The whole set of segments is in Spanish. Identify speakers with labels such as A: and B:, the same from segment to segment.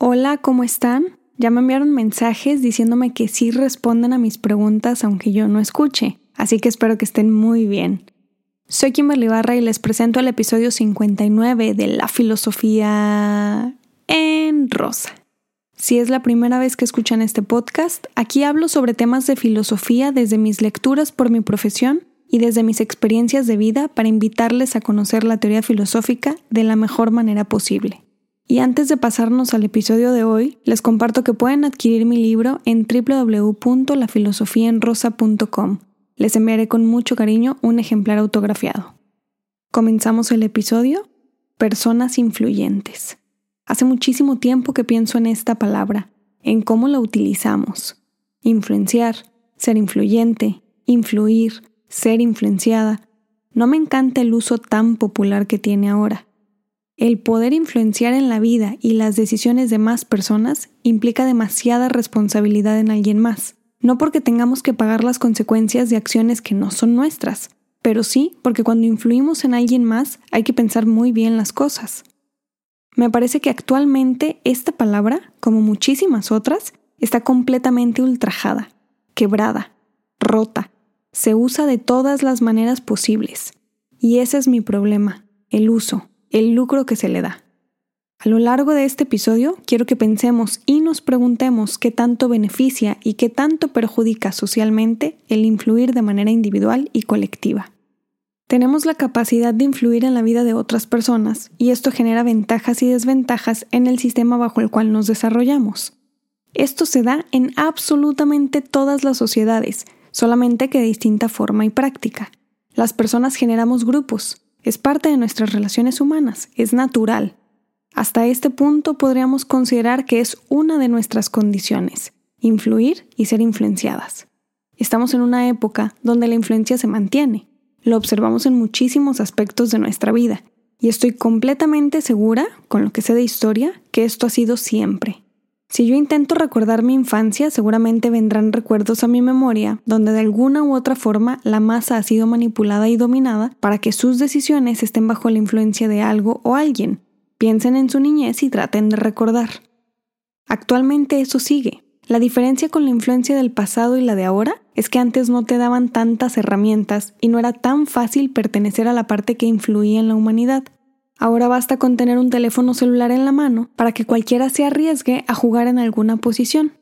A: Hola, ¿cómo están? Ya me enviaron mensajes diciéndome que sí responden a mis preguntas aunque yo no escuche, así que espero que estén muy bien. Soy Kimberly Barra y les presento el episodio 59 de La Filosofía en Rosa. Si es la primera vez que escuchan este podcast, aquí hablo sobre temas de filosofía desde mis lecturas por mi profesión y desde mis experiencias de vida para invitarles a conocer la teoría filosófica de la mejor manera posible. Y antes de pasarnos al episodio de hoy, les comparto que pueden adquirir mi libro en www.lafilosofiaenrosa.com. Les enviaré con mucho cariño un ejemplar autografiado. Comenzamos el episodio. Personas influyentes. Hace muchísimo tiempo que pienso en esta palabra, en cómo la utilizamos. Influenciar, ser influyente, influir, ser influenciada. No me encanta el uso tan popular que tiene ahora. El poder influenciar en la vida y las decisiones de más personas implica demasiada responsabilidad en alguien más, no porque tengamos que pagar las consecuencias de acciones que no son nuestras, pero sí porque cuando influimos en alguien más hay que pensar muy bien las cosas. Me parece que actualmente esta palabra, como muchísimas otras, está completamente ultrajada, quebrada, rota, se usa de todas las maneras posibles. Y ese es mi problema, el uso, el lucro que se le da. A lo largo de este episodio quiero que pensemos y nos preguntemos qué tanto beneficia y qué tanto perjudica socialmente el influir de manera individual y colectiva. Tenemos la capacidad de influir en la vida de otras personas y esto genera ventajas y desventajas en el sistema bajo el cual nos desarrollamos. Esto se da en absolutamente todas las sociedades, solamente que de distinta forma y práctica. Las personas generamos grupos, es parte de nuestras relaciones humanas, es natural. Hasta este punto podríamos considerar que es una de nuestras condiciones, influir y ser influenciadas. Estamos en una época donde la influencia se mantiene. Lo observamos en muchísimos aspectos de nuestra vida, y estoy completamente segura, con lo que sé de historia, que esto ha sido siempre. Si yo intento recordar mi infancia, seguramente vendrán recuerdos a mi memoria donde de alguna u otra forma la masa ha sido manipulada y dominada para que sus decisiones estén bajo la influencia de algo o alguien. Piensen en su niñez y traten de recordar. Actualmente eso sigue. La diferencia con la influencia del pasado y la de ahora es que antes no te daban tantas herramientas y no era tan fácil pertenecer a la parte que influía en la humanidad. Ahora basta con tener un teléfono celular en la mano para que cualquiera se arriesgue a jugar en alguna posición.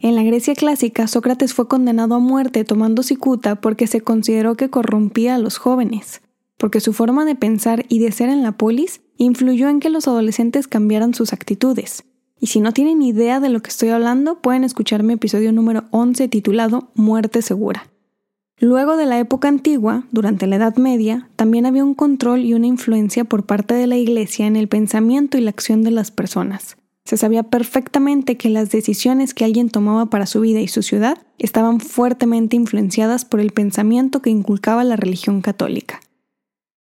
A: En la Grecia clásica, Sócrates fue condenado a muerte tomando cicuta porque se consideró que corrompía a los jóvenes, porque su forma de pensar y de ser en la polis influyó en que los adolescentes cambiaran sus actitudes. Y si no tienen idea de lo que estoy hablando, pueden escuchar mi episodio número 11 titulado Muerte Segura. Luego de la época antigua, durante la Edad Media, también había un control y una influencia por parte de la Iglesia en el pensamiento y la acción de las personas. Se sabía perfectamente que las decisiones que alguien tomaba para su vida y su ciudad estaban fuertemente influenciadas por el pensamiento que inculcaba la religión católica.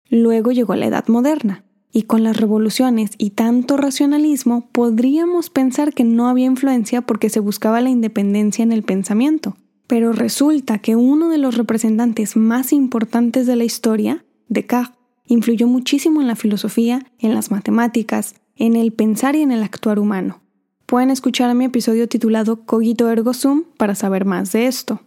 A: Luego llegó la Edad Moderna, y con las revoluciones y tanto racionalismo podríamos pensar que no había influencia porque se buscaba la independencia en el pensamiento, pero resulta que uno de los representantes más importantes de la historia, Descartes, influyó muchísimo en la filosofía, en las matemáticas, en el pensar y en el actuar humano. Pueden escuchar mi episodio titulado Cogito ergo sum para saber más de esto.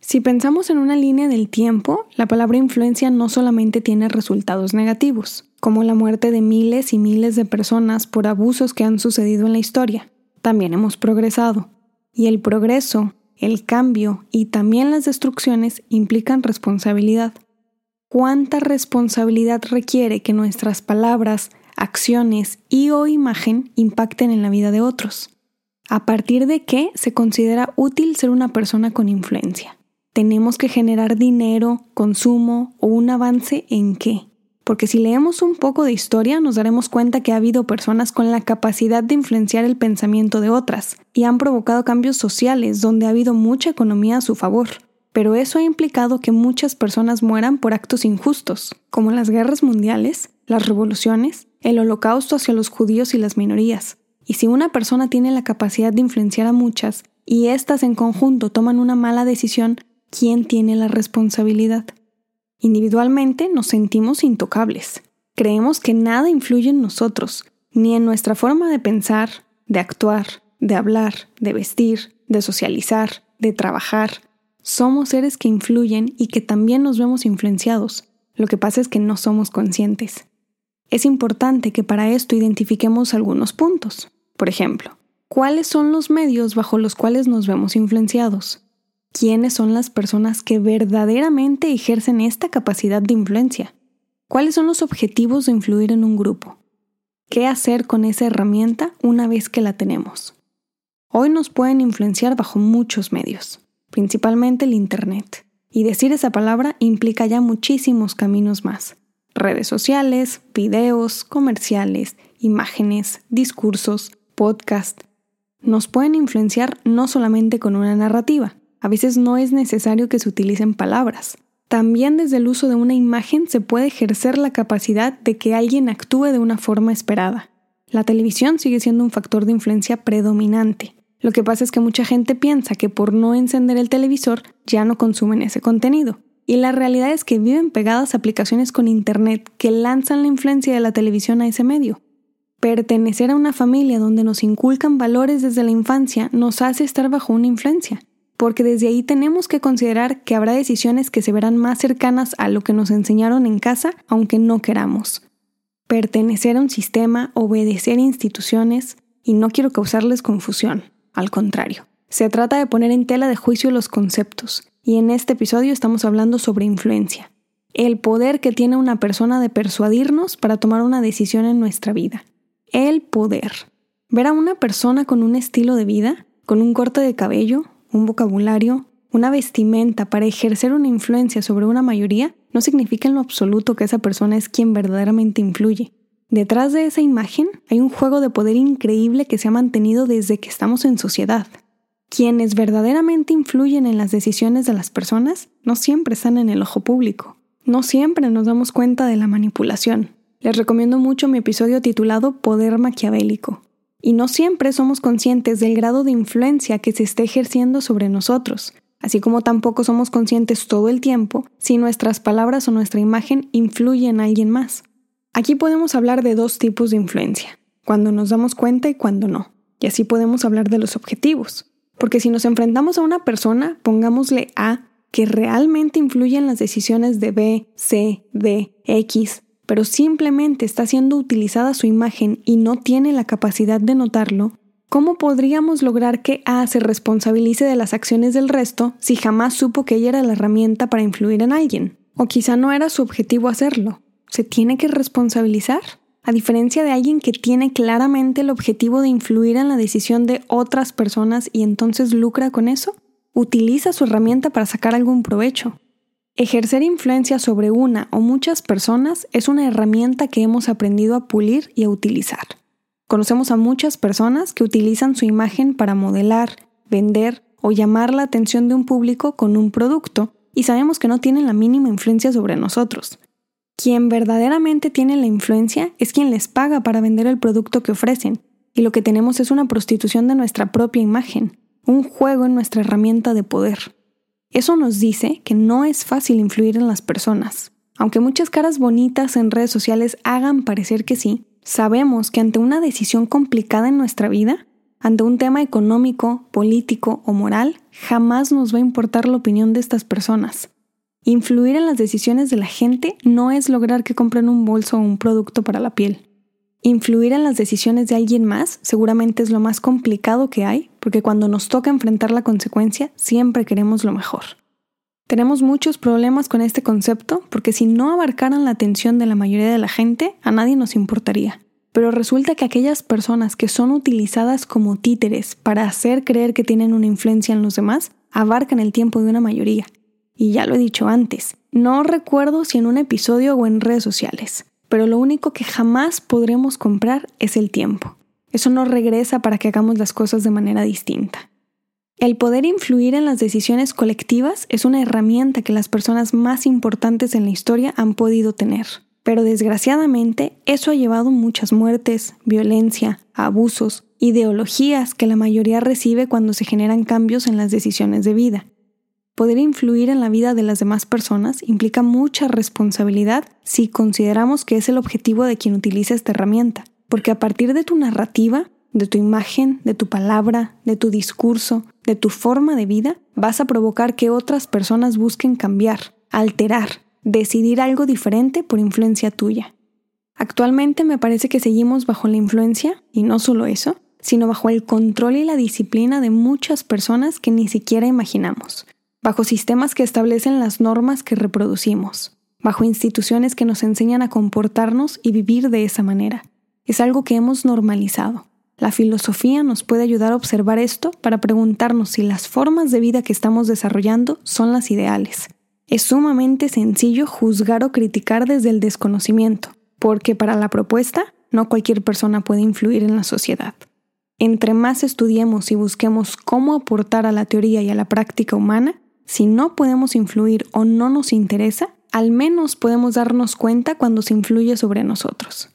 A: Si pensamos en una línea del tiempo, la palabra influencia no solamente tiene resultados negativos, como la muerte de miles y miles de personas por abusos que han sucedido en la historia. También hemos progresado. Y el progreso el cambio y también las destrucciones implican responsabilidad. ¿Cuánta responsabilidad requiere que nuestras palabras, acciones y o imagen impacten en la vida de otros? ¿A partir de qué se considera útil ser una persona con influencia? ¿Tenemos que generar dinero, consumo o un avance en qué? Porque si leemos un poco de historia nos daremos cuenta que ha habido personas con la capacidad de influenciar el pensamiento de otras, y han provocado cambios sociales donde ha habido mucha economía a su favor. Pero eso ha implicado que muchas personas mueran por actos injustos, como las guerras mundiales, las revoluciones, el holocausto hacia los judíos y las minorías. Y si una persona tiene la capacidad de influenciar a muchas, y éstas en conjunto toman una mala decisión, ¿quién tiene la responsabilidad? Individualmente nos sentimos intocables. Creemos que nada influye en nosotros, ni en nuestra forma de pensar, de actuar, de hablar, de vestir, de socializar, de trabajar. Somos seres que influyen y que también nos vemos influenciados. Lo que pasa es que no somos conscientes. Es importante que para esto identifiquemos algunos puntos. Por ejemplo, ¿cuáles son los medios bajo los cuales nos vemos influenciados? ¿Quiénes son las personas que verdaderamente ejercen esta capacidad de influencia? ¿Cuáles son los objetivos de influir en un grupo? ¿Qué hacer con esa herramienta una vez que la tenemos? Hoy nos pueden influenciar bajo muchos medios principalmente el Internet. Y decir esa palabra implica ya muchísimos caminos más. Redes sociales, videos, comerciales, imágenes, discursos, podcast. Nos pueden influenciar no solamente con una narrativa. A veces no es necesario que se utilicen palabras. También desde el uso de una imagen se puede ejercer la capacidad de que alguien actúe de una forma esperada. La televisión sigue siendo un factor de influencia predominante, lo que pasa es que mucha gente piensa que por no encender el televisor ya no consumen ese contenido. Y la realidad es que viven pegadas a aplicaciones con Internet que lanzan la influencia de la televisión a ese medio. Pertenecer a una familia donde nos inculcan valores desde la infancia nos hace estar bajo una influencia, porque desde ahí tenemos que considerar que habrá decisiones que se verán más cercanas a lo que nos enseñaron en casa, aunque no queramos. Pertenecer a un sistema, obedecer instituciones, y no quiero causarles confusión. Al contrario, se trata de poner en tela de juicio los conceptos, y en este episodio estamos hablando sobre influencia, el poder que tiene una persona de persuadirnos para tomar una decisión en nuestra vida. El poder. Ver a una persona con un estilo de vida, con un corte de cabello, un vocabulario, una vestimenta para ejercer una influencia sobre una mayoría, no significa en lo absoluto que esa persona es quien verdaderamente influye. Detrás de esa imagen hay un juego de poder increíble que se ha mantenido desde que estamos en sociedad. Quienes verdaderamente influyen en las decisiones de las personas no siempre están en el ojo público. No siempre nos damos cuenta de la manipulación. Les recomiendo mucho mi episodio titulado Poder Maquiavélico. Y no siempre somos conscientes del grado de influencia que se está ejerciendo sobre nosotros, así como tampoco somos conscientes todo el tiempo si nuestras palabras o nuestra imagen influyen en alguien más. Aquí podemos hablar de dos tipos de influencia, cuando nos damos cuenta y cuando no. Y así podemos hablar de los objetivos. Porque si nos enfrentamos a una persona, pongámosle A, que realmente influye en las decisiones de B, C, D, X, pero simplemente está siendo utilizada su imagen y no tiene la capacidad de notarlo, ¿cómo podríamos lograr que A se responsabilice de las acciones del resto si jamás supo que ella era la herramienta para influir en alguien? O quizá no era su objetivo hacerlo, se tiene que responsabilizar, a diferencia de alguien que tiene claramente el objetivo de influir en la decisión de otras personas y entonces lucra con eso, utiliza su herramienta para sacar algún provecho. Ejercer influencia sobre una o muchas personas es una herramienta que hemos aprendido a pulir y a utilizar. Conocemos a muchas personas que utilizan su imagen para modelar, vender o llamar la atención de un público con un producto, y sabemos que no tienen la mínima influencia sobre nosotros. Quien verdaderamente tiene la influencia es quien les paga para vender el producto que ofrecen, y lo que tenemos es una prostitución de nuestra propia imagen, un juego en nuestra herramienta de poder. Eso nos dice que no es fácil influir en las personas. Aunque muchas caras bonitas en redes sociales hagan parecer que sí, sabemos que ante una decisión complicada en nuestra vida, ante un tema económico, político o moral, jamás nos va a importar la opinión de estas personas. Influir en las decisiones de la gente no es lograr que compren un bolso o un producto para la piel. Influir en las decisiones de alguien más seguramente es lo más complicado que hay, porque cuando nos toca enfrentar la consecuencia siempre queremos lo mejor. Tenemos muchos problemas con este concepto porque si no abarcaran la atención de la mayoría de la gente, a nadie nos importaría. Pero resulta que aquellas personas que son utilizadas como títeres para hacer creer que tienen una influencia en los demás, abarcan el tiempo de una mayoría y ya lo he dicho antes, no recuerdo si en un episodio o en redes sociales, pero lo único que jamás podremos comprar es el tiempo. Eso no regresa para que hagamos las cosas de manera distinta. El poder influir en las decisiones colectivas es una herramienta que las personas más importantes en la historia han podido tener. Pero desgraciadamente eso ha llevado muchas muertes, violencia, abusos, ideologías que la mayoría recibe cuando se generan cambios en las decisiones de vida. Poder influir en la vida de las demás personas implica mucha responsabilidad si consideramos que es el objetivo de quien utiliza esta herramienta, porque a partir de tu narrativa de tu imagen, de tu palabra, de tu discurso, de tu forma de vida, vas a provocar que otras personas busquen cambiar, alterar, decidir algo diferente por influencia tuya. Actualmente me parece que seguimos bajo la influencia, y no solo eso, sino bajo el control y la disciplina de muchas personas que ni siquiera imaginamos, bajo sistemas que establecen las normas que reproducimos, bajo instituciones que nos enseñan a comportarnos y vivir de esa manera. Es algo que hemos normalizado. La filosofía nos puede ayudar a observar esto para preguntarnos si las formas de vida que estamos desarrollando son las ideales. Es sumamente sencillo juzgar o criticar desde el desconocimiento, porque para la propuesta no cualquier persona puede influir en la sociedad. Entre más estudiemos y busquemos cómo aportar a la teoría y a la práctica humana, si no podemos influir o no nos interesa, al menos podemos darnos cuenta cuando se influye sobre nosotros.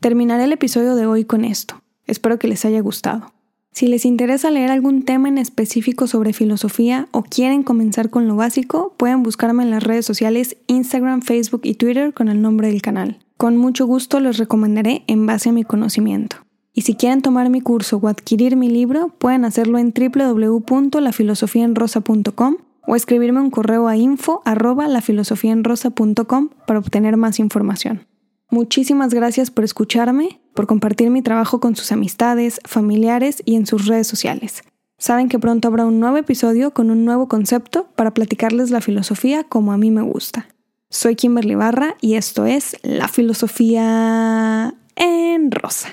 A: Terminaré el episodio de hoy con esto. Espero que les haya gustado. Si les interesa leer algún tema en específico sobre filosofía o quieren comenzar con lo básico, pueden buscarme en las redes sociales Instagram, Facebook y Twitter con el nombre del canal. Con mucho gusto los recomendaré en base a mi conocimiento. Y si quieren tomar mi curso o adquirir mi libro, pueden hacerlo en www.lafilosofiaenrosa.com o escribirme un correo a info para obtener más información. Muchísimas gracias por escucharme, por compartir mi trabajo con sus amistades, familiares y en sus redes sociales. Saben que pronto habrá un nuevo episodio con un nuevo concepto para platicarles la filosofía como a mí me gusta. Soy Kimberly Barra y esto es La Filosofía en Rosa.